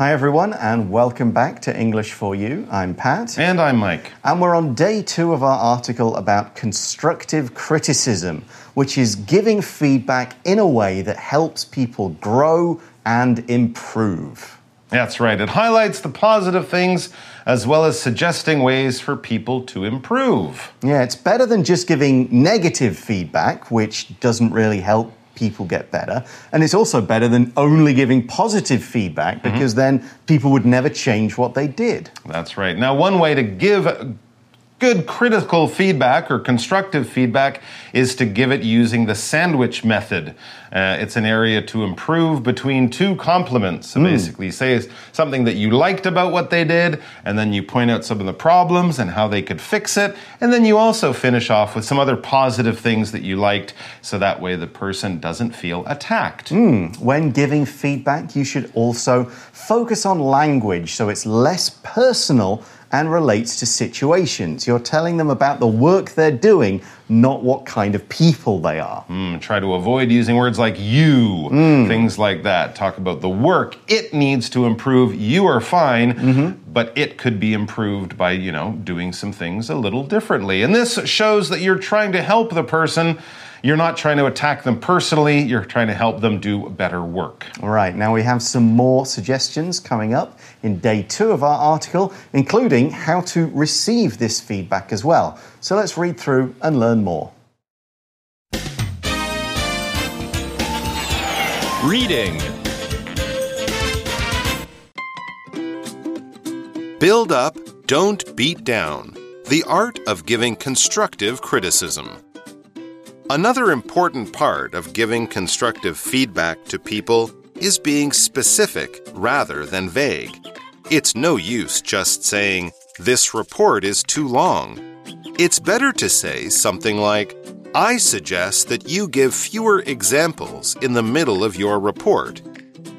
Hi, everyone, and welcome back to English for You. I'm Pat. And I'm Mike. And we're on day two of our article about constructive criticism, which is giving feedback in a way that helps people grow and improve. That's right. It highlights the positive things as well as suggesting ways for people to improve. Yeah, it's better than just giving negative feedback, which doesn't really help people get better. And it's also better than only giving positive feedback mm-hmm. because then people would never change what they did. That's right. Now, one way to give good critical feedback or constructive feedback is to give it using the sandwich method. Uh, it's an area to improve between two compliments. So basically, say something that you liked about what they did, and then you point out some of the problems and how they could fix it, and then you also finish off with some other positive things that you liked, so that way the person doesn't feel attacked. When giving feedback, you should also focus on language so it's less personal and relates to situations. You're telling them about the work they're doing, not what kind of people they are. Mm, try to avoid using words like you, things like that. Talk about the work it needs to improve. You are fine, but it could be improved by, you know, doing some things a little differently. And this shows that you're trying to help the person. You're not trying to attack them personally, you're trying to help them do better work. All right, now we have some more suggestions coming up in day two of our article, including how to receive this feedback as well. So let's read through and learn more. Reading. Build up, don't beat down. The art of giving constructive criticism. Another important part of giving constructive feedback to people is being specific rather than vague. It's no use just saying, This report is too long. It's better to say something like, I suggest that you give fewer examples in the middle of your report.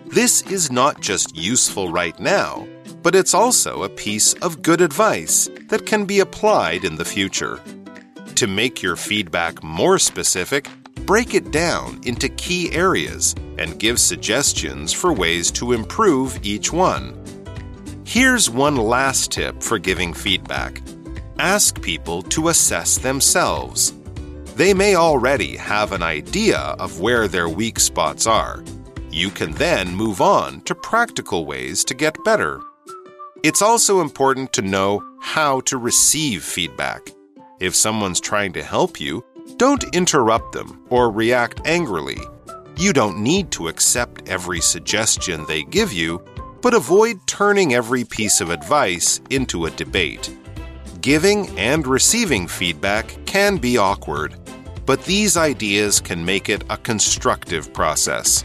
This is not just useful right now, but it's also a piece of good advice that can be applied in the future. To make your feedback more specific, break it down into key areas and give suggestions for ways to improve each one. Here's one last tip for giving feedback ask people to assess themselves. They may already have an idea of where their weak spots are. You can then move on to practical ways to get better. It's also important to know how to receive feedback. If someone's trying to help you, don't interrupt them or react angrily. You don't need to accept every suggestion they give you, but avoid turning every piece of advice into a debate. Giving and receiving feedback can be awkward, but these ideas can make it a constructive process.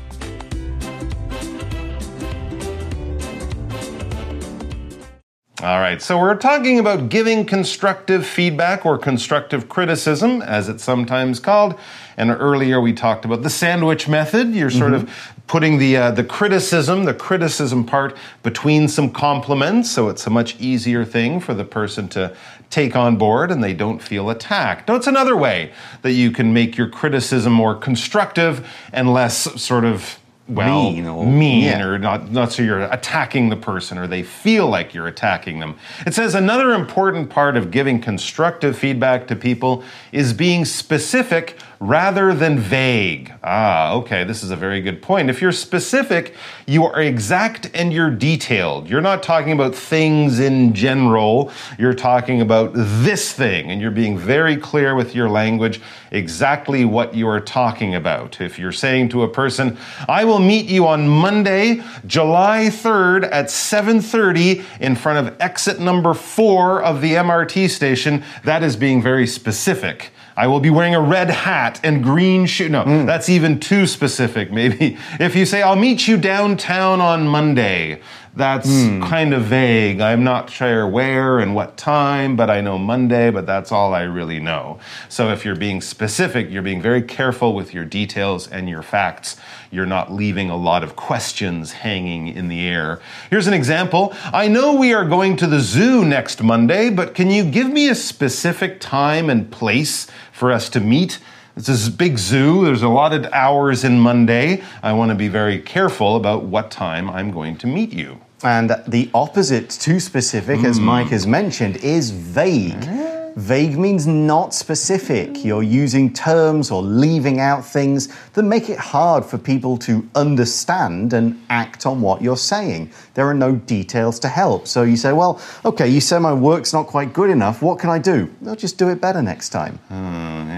All right, so we're talking about giving constructive feedback or constructive criticism, as it's sometimes called. And earlier we talked about the sandwich method. You're sort of putting the uh, the criticism, the criticism part, between some compliments, so it's a much easier thing for the person to take on board, and they don't feel attacked. Now, it's another way that you can make your criticism more constructive and less sort of well, Mean or- mean yeah. or not, not so you're attacking the person or they feel like you're attacking them. It says another important part of giving constructive feedback to people is being specific rather than vague. Ah, okay, this is a very good point. If you're specific, you are exact and you're detailed. You're not talking about things in general, you're talking about this thing, and you're being very clear with your language exactly what you are talking about. If you're saying to a person, I will meet you on Monday, July 3rd at 7:30 in front of exit number 4 of the MRT station, that is being very specific. I will be wearing a red hat and green shoe. No, hmm. that's even too specific. Maybe if you say, I'll meet you downtown on Monday, that's hmm. kind of vague. I'm not sure where and what time, but I know Monday, but that's all I really know. So if you're being specific, you're being very careful with your details and your facts. You're not leaving a lot of questions hanging in the air. Here's an example. I know we are going to the zoo next Monday, but can you give me a specific time and place for us to meet? It's this big zoo. There's a lot of hours in Monday. I want to be very careful about what time I'm going to meet you. And the opposite to specific, as hmm. Mike has mentioned, is vague. Ah. Vague means not specific. You're using terms or leaving out things that make it hard for people to understand and act on what you're saying. There are no details to help. So you say, well, okay, you say my work's not quite good enough. What can I do? I'll just do it better next time. Yeah,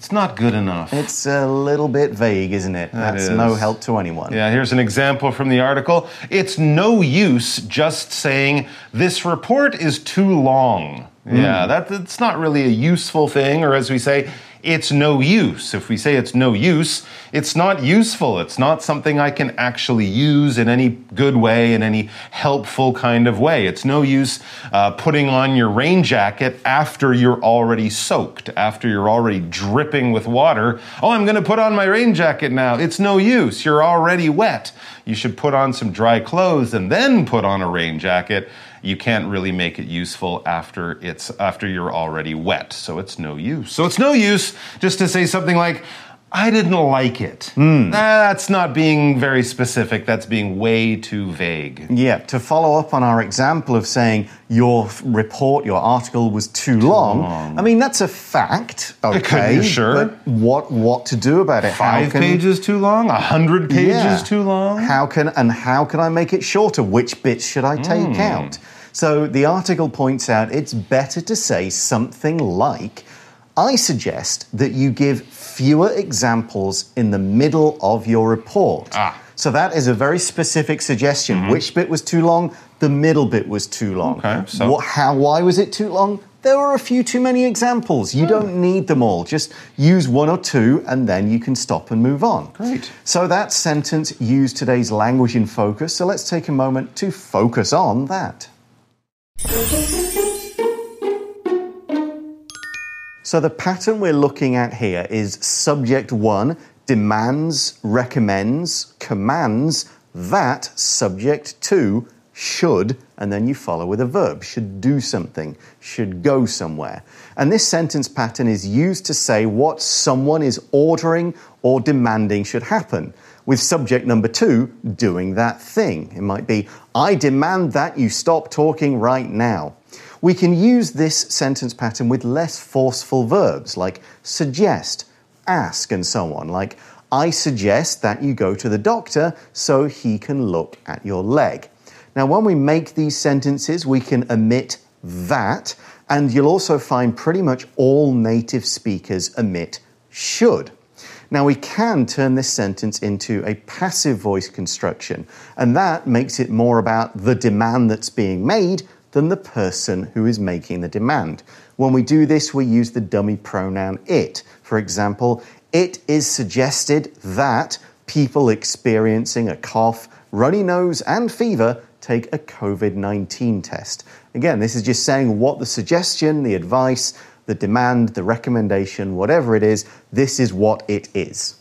it's not good enough. It's a little bit vague, isn't it? That's no help to anyone. Yeah, here's an example from the article. It's no use just saying, this report is too long. Hmm. Yeah, that, that's not really a useful thing, or as we say, it's no use. If we say it's no use, it's not useful. It's not something I can actually use in any good way, in any helpful kind of way. It's no use uh, putting on your rain jacket after you're already soaked, after you're already dripping with water. Oh, I'm going to put on my rain jacket now. It's no use. You're already wet. You should put on some dry clothes and then put on a rain jacket. You can't really make it useful after it's after you're already wet. So it's no use. So it's no use just to say something like i didn't like it Nah, that's not being very specific that's being way too vague Yeah, to follow up on our example of saying your report, your article was too, long, I mean that's a fact. Okay, sure. But what what to do about it? Five can- pages too long a hundred pages Yeah. too long How can and how can I make it shorter? Which bits should I take Hmm. out? So the article points out it's better to say something like, I suggest that you give fewer examples in the middle of your report. Ah. Mm-hmm. So that is a very specific suggestion. Which bit was too long? The middle bit was too long. Okay, so- What, how? Why was it too long? There were a few too many examples. Hmm. You don't need them all. Just use one or two, and then you can stop and move on. Great. So that sentence used today's language in focus. So let's take a moment to focus on that. So the pattern we're looking at here is subject one demands, recommends, commands that subject two should, and then you follow with a verb, should do something, should go somewhere. And this sentence pattern is used to say what someone is ordering or demanding should happen, with subject number two doing that thing. It might be, I demand that you stop talking right now. We can use this sentence pattern with less forceful verbs like suggest, ask, and so on. Like, I suggest that you go to the doctor so he can look at your leg. Now, when we make these sentences, we can omit that, and you'll also find pretty much all native speakers omit should. Now, we can turn this sentence into a passive voice construction, and that makes it more about the demand that's being made than the person who is making the demand. When we do this, we use the dummy pronoun it. For example, it is suggested that people experiencing a cough, runny nose, and fever take a COVID 19 test. Again, this is just saying what the suggestion, the advice, the demand, the recommendation, whatever it is, this is what it is.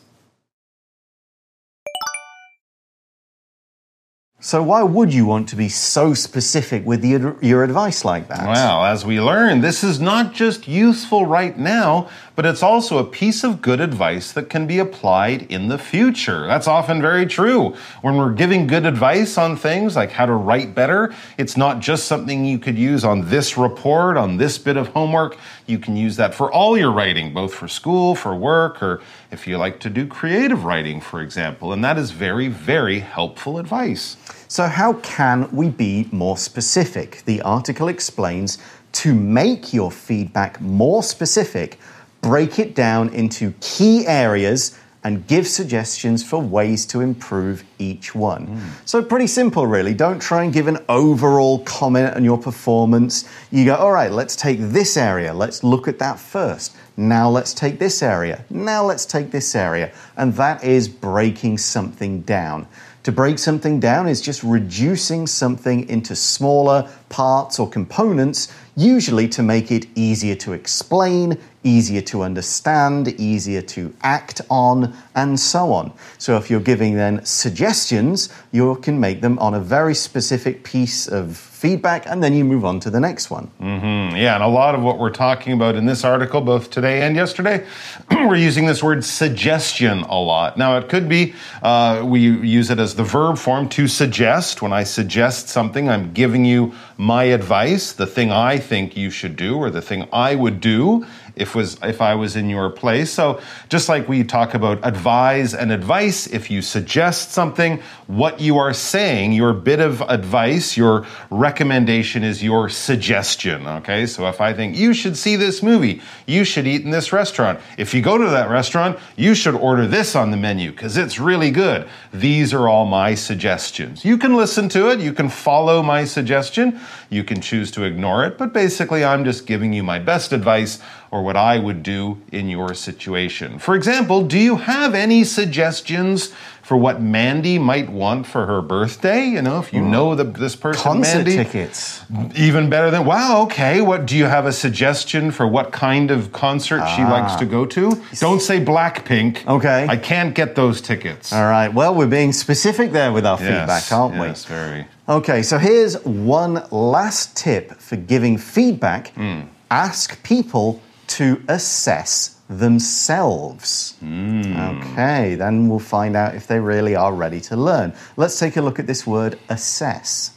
So, why would you want to be so specific with the, your advice like that? Well, as we learned, this is not just useful right now, but it's also a piece of good advice that can be applied in the future. That's often very true. When we're giving good advice on things like how to write better, it's not just something you could use on this report, on this bit of homework. You can use that for all your writing, both for school, for work, or if you like to do creative writing, for example. And that is very, very helpful advice. So, how can we be more specific? The article explains to make your feedback more specific, break it down into key areas and give suggestions for ways to improve each one. So, pretty simple, really. Don't try and give an overall comment on your performance. You go, all right, let's take this area, let's look at that first. Now, let's take this area. Now, let's take this area. And that is breaking something down. To break something down is just reducing something into smaller, parts or components, usually to make it easier to explain, easier to understand, easier to act on, and so on. So if you're giving then suggestions, you can make them on a very specific piece of feedback and then you move on to the next one. Mm, yeah, and a lot of what we're talking about in this article, both today and yesterday, we're using this word suggestion a lot. Now, it could be uh, we use it as the verb form to suggest. When I suggest something, I'm giving you my advice, the thing I think you should do, or the thing I would do if was if I was in your place. So just like we talk about advise and advice, if you suggest something, what you are saying, your bit of advice, your recommendation is your suggestion. Okay, so if I think you should see this movie, you should eat in this restaurant. If you go to that restaurant, you should order this on the menu because it's really good. These are all my suggestions. You can listen to it, you can follow my suggestion, you can choose to ignore it, but basically, I'm just giving you my best advice or what I would do in your situation. For example, do you have any suggestions for what Mandy might want for her birthday? You know, if you mm. know the, this person, Concert Mandy, tickets. even better than wow. Okay, what do you have a suggestion for what kind of concert she ah. likes to go to? Don't say Blackpink. Okay. I can't get those tickets. All right, well, we're being specific there with our feedback, aren't we? Yes, very. Okay, so here's one last tip for giving feedback mm. ask people to assess themselves. Okay, then we'll find out if they really are ready to learn. Let's take a look at this word assess.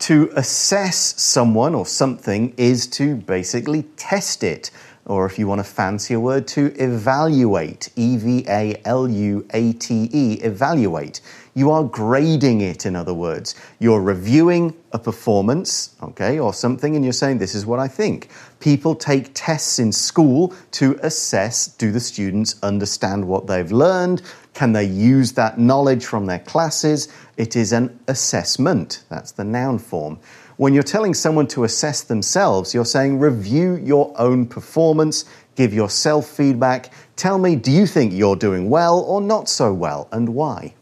To assess someone or something is to basically test it, or if you want a fancier word, to evaluate. E V A L U A T E, evaluate. You are grading it, in other words. You're reviewing a performance, okay, or something, and you're saying, This is what I think. People take tests in school to assess do the students understand what they've learned? Can they use that knowledge from their classes? It is an assessment. That's the noun form. When you're telling someone to assess themselves, you're saying review your own performance, give yourself feedback, tell me, do you think you're doing well or not so well, and why?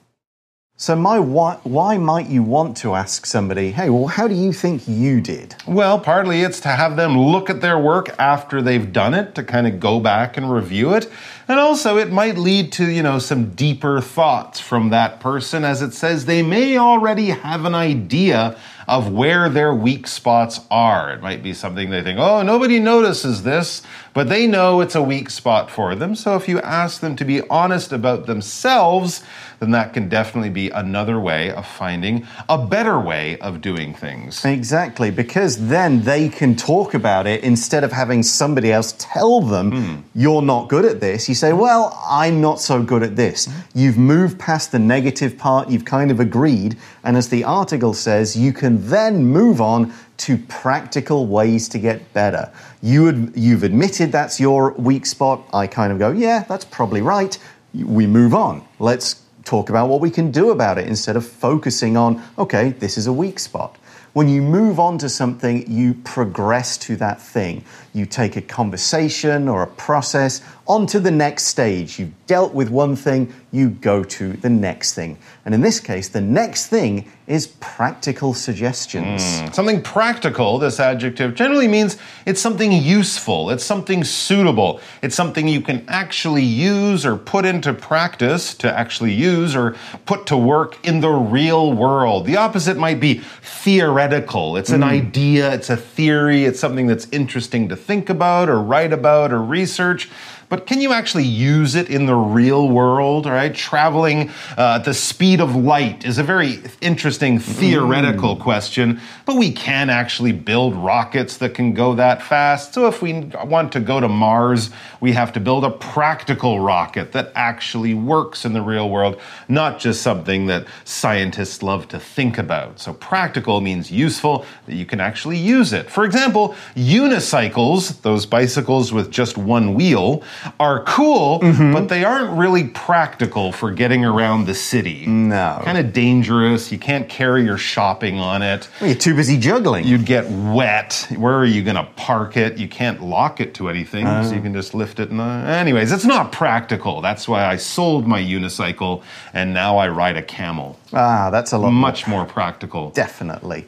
So, my why, why might you want to ask somebody, hey, well, how do you think you did? Well, partly it's to have them look at their work after they've done it, to kind of go back and review it. And also, it might lead to, you know, some deeper thoughts from that person. As it says, they may already have an idea of where their weak spots are. It might be something they think, oh, nobody notices this, but they know it's a weak spot for them. So if you ask them to be honest about themselves, then that can definitely be another way of finding a better way of doing things. Exactly, because then they can talk about it instead of having somebody else tell them, hmm. you're not good at this. You say, well, I'm not so good at this. Hmm. You've moved past the negative part, you've kind of agreed, and as the article says, you can then move on to practical ways to get better. You ad- you've admitted that's your weak spot. I kind of go, yeah, that's probably right. We move on. Let's talk about what we can do about it instead of focusing on, okay, this is a weak spot. When you move on to something, you progress to that thing. You take a conversation or a process onto the next stage. You've dealt with one thing, you go to the next thing. And in this case, the next thing is practical suggestions. Hmm. Something practical, this adjective generally means it's something useful, it's something suitable, it's something you can actually use or put into practice to actually use or put to work in the real world. The opposite might be theoretical. It's an hmm. idea, it's a theory, it's something that's interesting to think about or write about or research. But can you actually use it in the real world? All right, traveling uh, at the speed of light is a very interesting theoretical question, but we can actually build rockets that can go that fast. So if we want to go to Mars, we have to build a practical rocket that actually works in the real world, not just something that scientists love to think about. So practical means useful, that you can actually use it. For example, unicycles, those bicycles with just one wheel, are cool, but they aren't really practical for getting around the city. No. Kind of dangerous. You can't carry your shopping on it. Well, You're too busy juggling. You'd get wet. Where are you going to park it? You can't lock it to anything, so you can just lift it. And, uh, anyways, it's not practical. That's why I sold my unicycle and now I ride a camel. ah, that's a lot more Much more practical. Definitely.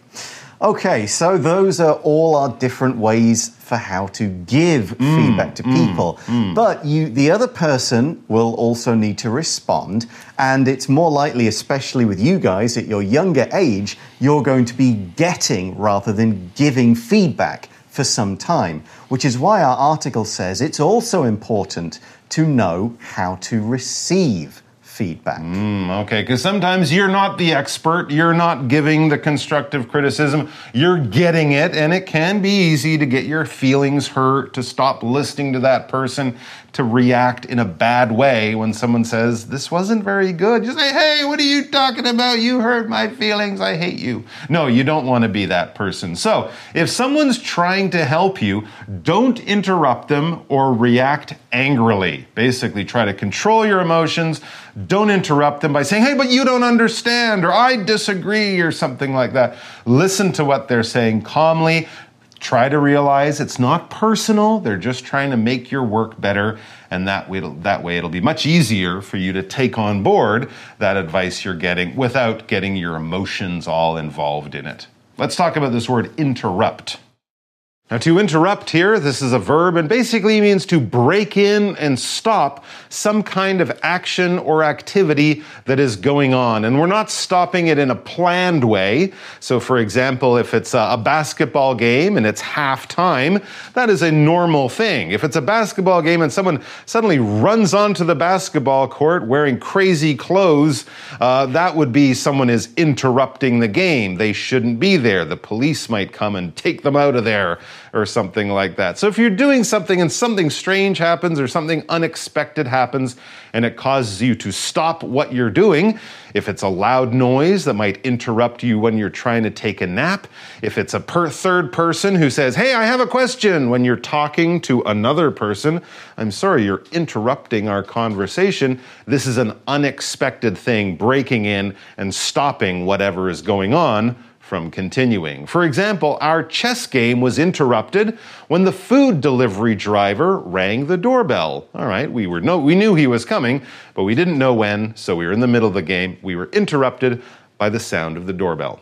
Okay, so those are all our different ways for how to give mm, feedback to mm, people. Mm. But you the other person will also need to respond, and it's more likely especially with you guys at your younger age, you're going to be getting rather than giving feedback for some time, which is why our article says it's also important to know how to receive feedback. Mm, okay, because sometimes you're not the expert, you're not giving the constructive criticism, you're getting it, and it can be easy to get your feelings hurt, to stop listening to that person, to react in a bad way when someone says, This wasn't very good. You say, Hey, what are you talking about? You hurt my feelings, I hate you. No, you don't want to be that person. So, if someone's trying to help you, don't interrupt them or react angrily. Basically, try to control your emotions. Don't interrupt them by saying, hey, but you don't understand, or I disagree, or something like that. Listen to what they're saying calmly. Try to realize it's not personal. They're just trying to make your work better. And that way, it'll, that way, it'll be much easier for you to take on board that advice you're getting without getting your emotions all involved in it. Let's talk about this word interrupt. Now, to interrupt here, this is a verb and basically means to break in and stop some kind of action or activity that is going on. And we're not stopping it in a planned way. So, for example, if it's a basketball game and it's halftime, that is a normal thing. If it's a basketball game and someone suddenly runs onto the basketball court wearing crazy clothes, uh, that would be someone is interrupting the game. They shouldn't be there. The police might come and take them out of there or something like that. So if you're doing something and something strange happens or something unexpected happens and it causes you to stop what you're doing, if it's a loud noise that might interrupt you when you're trying to take a nap, if it's a per third person who says, Hey, I have a question when you're talking to another person, I'm sorry, you're interrupting our conversation. This is an unexpected thing breaking in and stopping whatever is going on from continuing. For example, our chess game was interrupted when the food delivery driver rang the doorbell. All right, we were no we knew he was coming, but we didn't know when, so we were in the middle of the game. We were interrupted by the sound of the doorbell.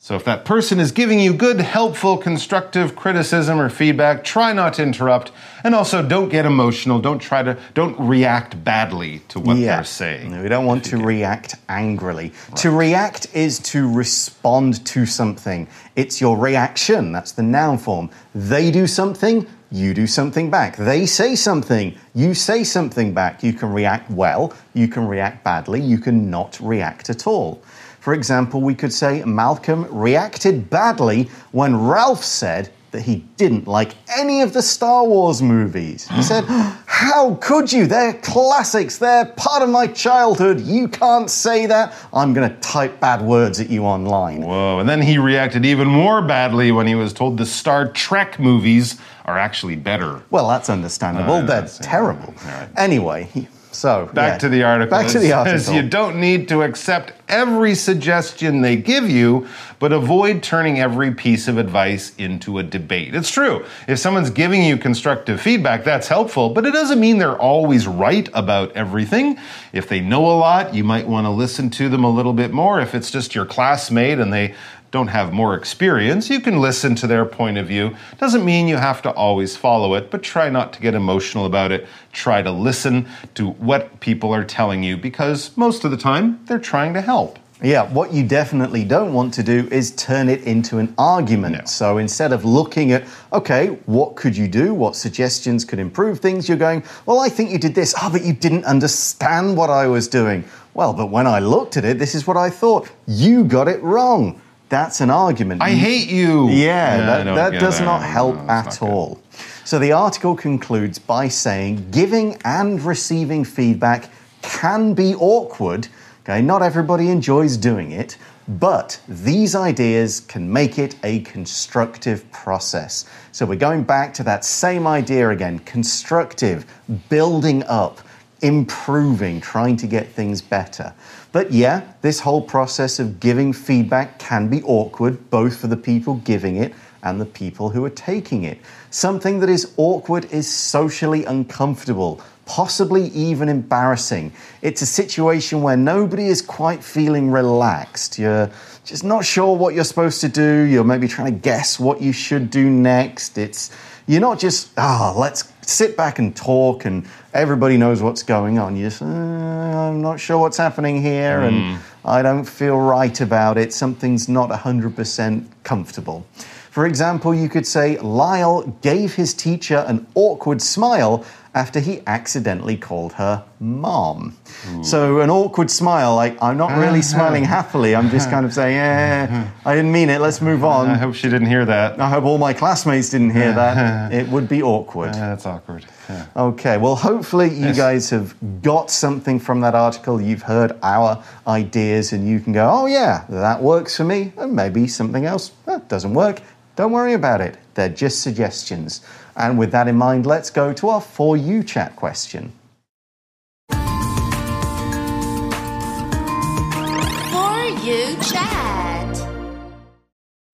So if that person is giving you good, helpful, constructive criticism or feedback, try not to interrupt and also don't get emotional. Don't try to don't react badly to what they're saying. No, we don't want to react angrily. To react is to respond to something. It's your reaction. That's the noun form. They do something, you do something back. They say something, you say something back. You can react well, you can react badly, you can not react at all. For example, we could say Malcolm reacted badly when Ralph said that he didn't like any of the Star Wars movies. He said, How could you? They're classics. They're part of my childhood. You can't say that. I'm going to type bad words at you online. Whoa, and then he reacted even more badly when he was told the Star Trek movies are actually better. Well, that's understandable. Uh, They're that's- terrible. right. Anyway, he- so Back yeah. to the article. Back to the article. You don't need to accept every suggestion they give you, but avoid turning every piece of advice into a debate. It's true. If someone's giving you constructive feedback, that's helpful, but it doesn't mean they're always right about everything. If they know a lot, you might want to listen to them a little bit more. If it's just your classmate and they don't have more experience, you can listen to their point of view. Doesn't mean you have to always follow it, but try not to get emotional about it. Try to listen to what people are telling you because most of the time they're trying to help. Yeah, what you definitely don't want to do is turn it into an argument. No. So instead of looking at, okay, what could you do? What suggestions could improve things? You're going, well, I think you did this. Oh, but you didn't understand what I was doing. Well, but when I looked at it, this is what I thought. You got it wrong. That's an argument. I hate you. Yeah, I that, that does it. not help No, at not all. So the article concludes by saying giving and receiving feedback can be awkward. Okay, not everybody enjoys doing it, but these ideas can make it a constructive process. So we're going back to that same idea again constructive, building up, improving, trying to get things better. But yeah, this whole process of giving feedback can be awkward, both for the people giving it and the people who are taking it. Something that is awkward is socially uncomfortable, possibly even embarrassing. It's a situation where nobody is quite feeling relaxed. You're just not sure what you're supposed to do. You're maybe trying to guess what you should do next. It's you're not just ah, oh, let's sit back and talk and everybody knows what's going on. You just uh, I'm not sure what's happening here mm. and I don't feel right about it. Something's not 100% comfortable. For example, you could say Lyle gave his teacher an awkward smile after he accidentally called her mom. Ooh. So, an awkward smile, like, I'm not really smiling happily. I'm just kind of saying, eh, I didn't mean it. Let's move on. I hope she didn't hear that. I hope all my classmates didn't hear that. It would be awkward. Uh, that's awkward. Yeah. Okay, well, hopefully, you yes. guys have got something from that article. You've heard our ideas, and you can go, oh, yeah, that works for me. And maybe something else that doesn't work. Don't worry about it. They're just suggestions. And with that in mind, let's go to our For You chat question. For You chat.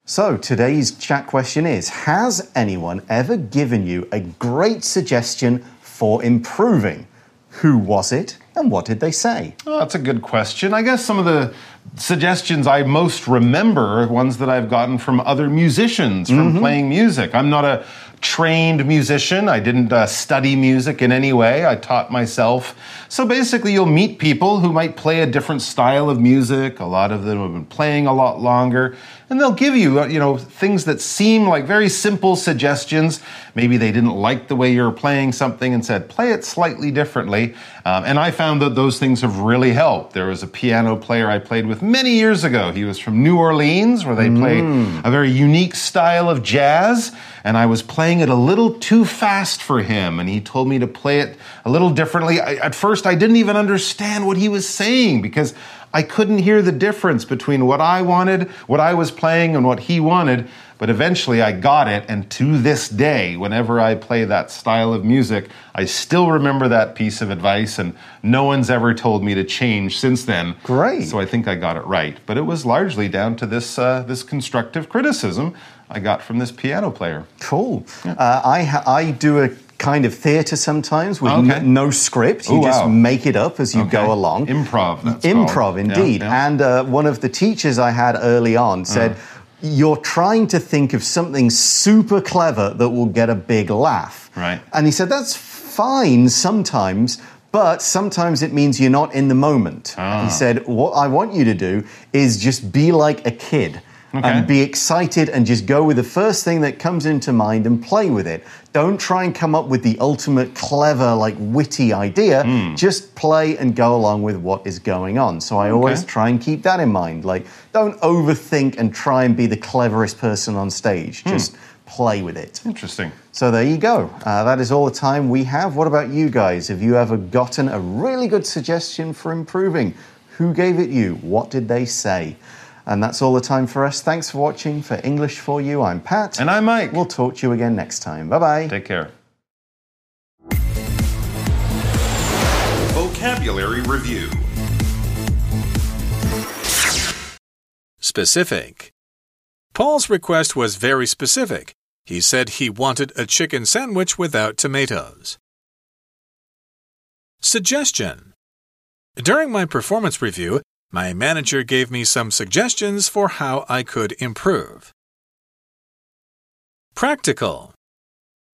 So today's chat question is Has anyone ever given you a great suggestion for improving? Who was it and what did they say? Oh, that's a good question. I guess some of the suggestions I most remember are ones that I've gotten from other musicians from mm-hmm. playing music. I'm not a trained musician. I didn't uh, study music in any way. I taught myself. So basically, you'll meet people who might play a different style of music. A lot of them have been playing a lot longer, and they'll give you, uh, you know, things that seem like very simple suggestions. Maybe they didn't like the way you're playing something and said, play it slightly differently. Um, and I found that those things have really helped. There was a piano player I played with many years ago. He was from New Orleans, where they mm. play a very unique style of jazz and I was playing it a little too fast for him, and he told me to play it a little differently. I, at first, I didn't even understand what he was saying because I couldn't hear the difference between what I wanted, what I was playing, and what he wanted. But eventually I got it, and to this day, whenever I play that style of music, I still remember that piece of advice, and no one's ever told me to change since then. Great. So I think I got it right. But it was largely down to this, uh, this constructive criticism I got from this piano player. Cool. Yeah. Uh, I, I do a kind of theatre sometimes with okay. n- no script. You Ooh, just wow. make it up as you okay. go along. Improv. Improv, called. indeed. Yeah, yeah. And uh, one of the teachers I had early on said, uh. You're trying to think of something super clever that will get a big laugh. Right. And he said, That's fine sometimes. But sometimes it means you're not in the moment. Ah. He said, What I want you to do is just be like a kid Okay. And be excited and just go with the first thing that comes into mind and play with it. Don't try and come up with the ultimate clever, like witty idea. Mm. Just play and go along with what is going on. So I okay. always try and keep that in mind. Like, don't overthink and try and be the cleverest person on stage. Mm. Just play with it. Interesting. So there you go. Uh, that is all the time we have. What about you guys? Have you ever gotten a really good suggestion for improving? Who gave it you? What did they say? And that's all the time for us. Thanks for watching. For English for You, I'm Pat. And I'm Mike. We'll talk to you again next time. Bye bye. Take care. Vocabulary Review Specific. Paul's request was very specific. He said he wanted a chicken sandwich without tomatoes. Suggestion. During my performance review, my manager gave me some suggestions for how I could improve. Practical.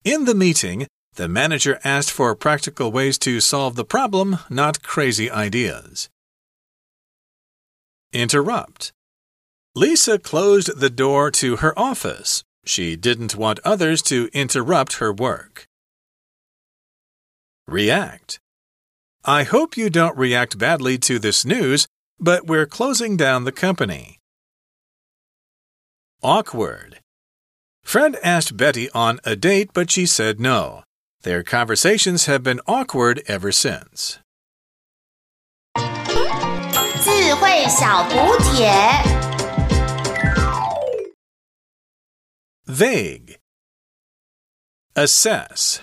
In the meeting, the manager asked for practical ways to solve the problem, not crazy ideas. Interrupt. Lisa closed the door to her office. She didn't want others to interrupt her work. React. I hope you don't react badly to this news but we're closing down the company. Awkward. Fred asked Betty on a date, but she said no. Their conversations have been awkward ever since. Vague. Assess.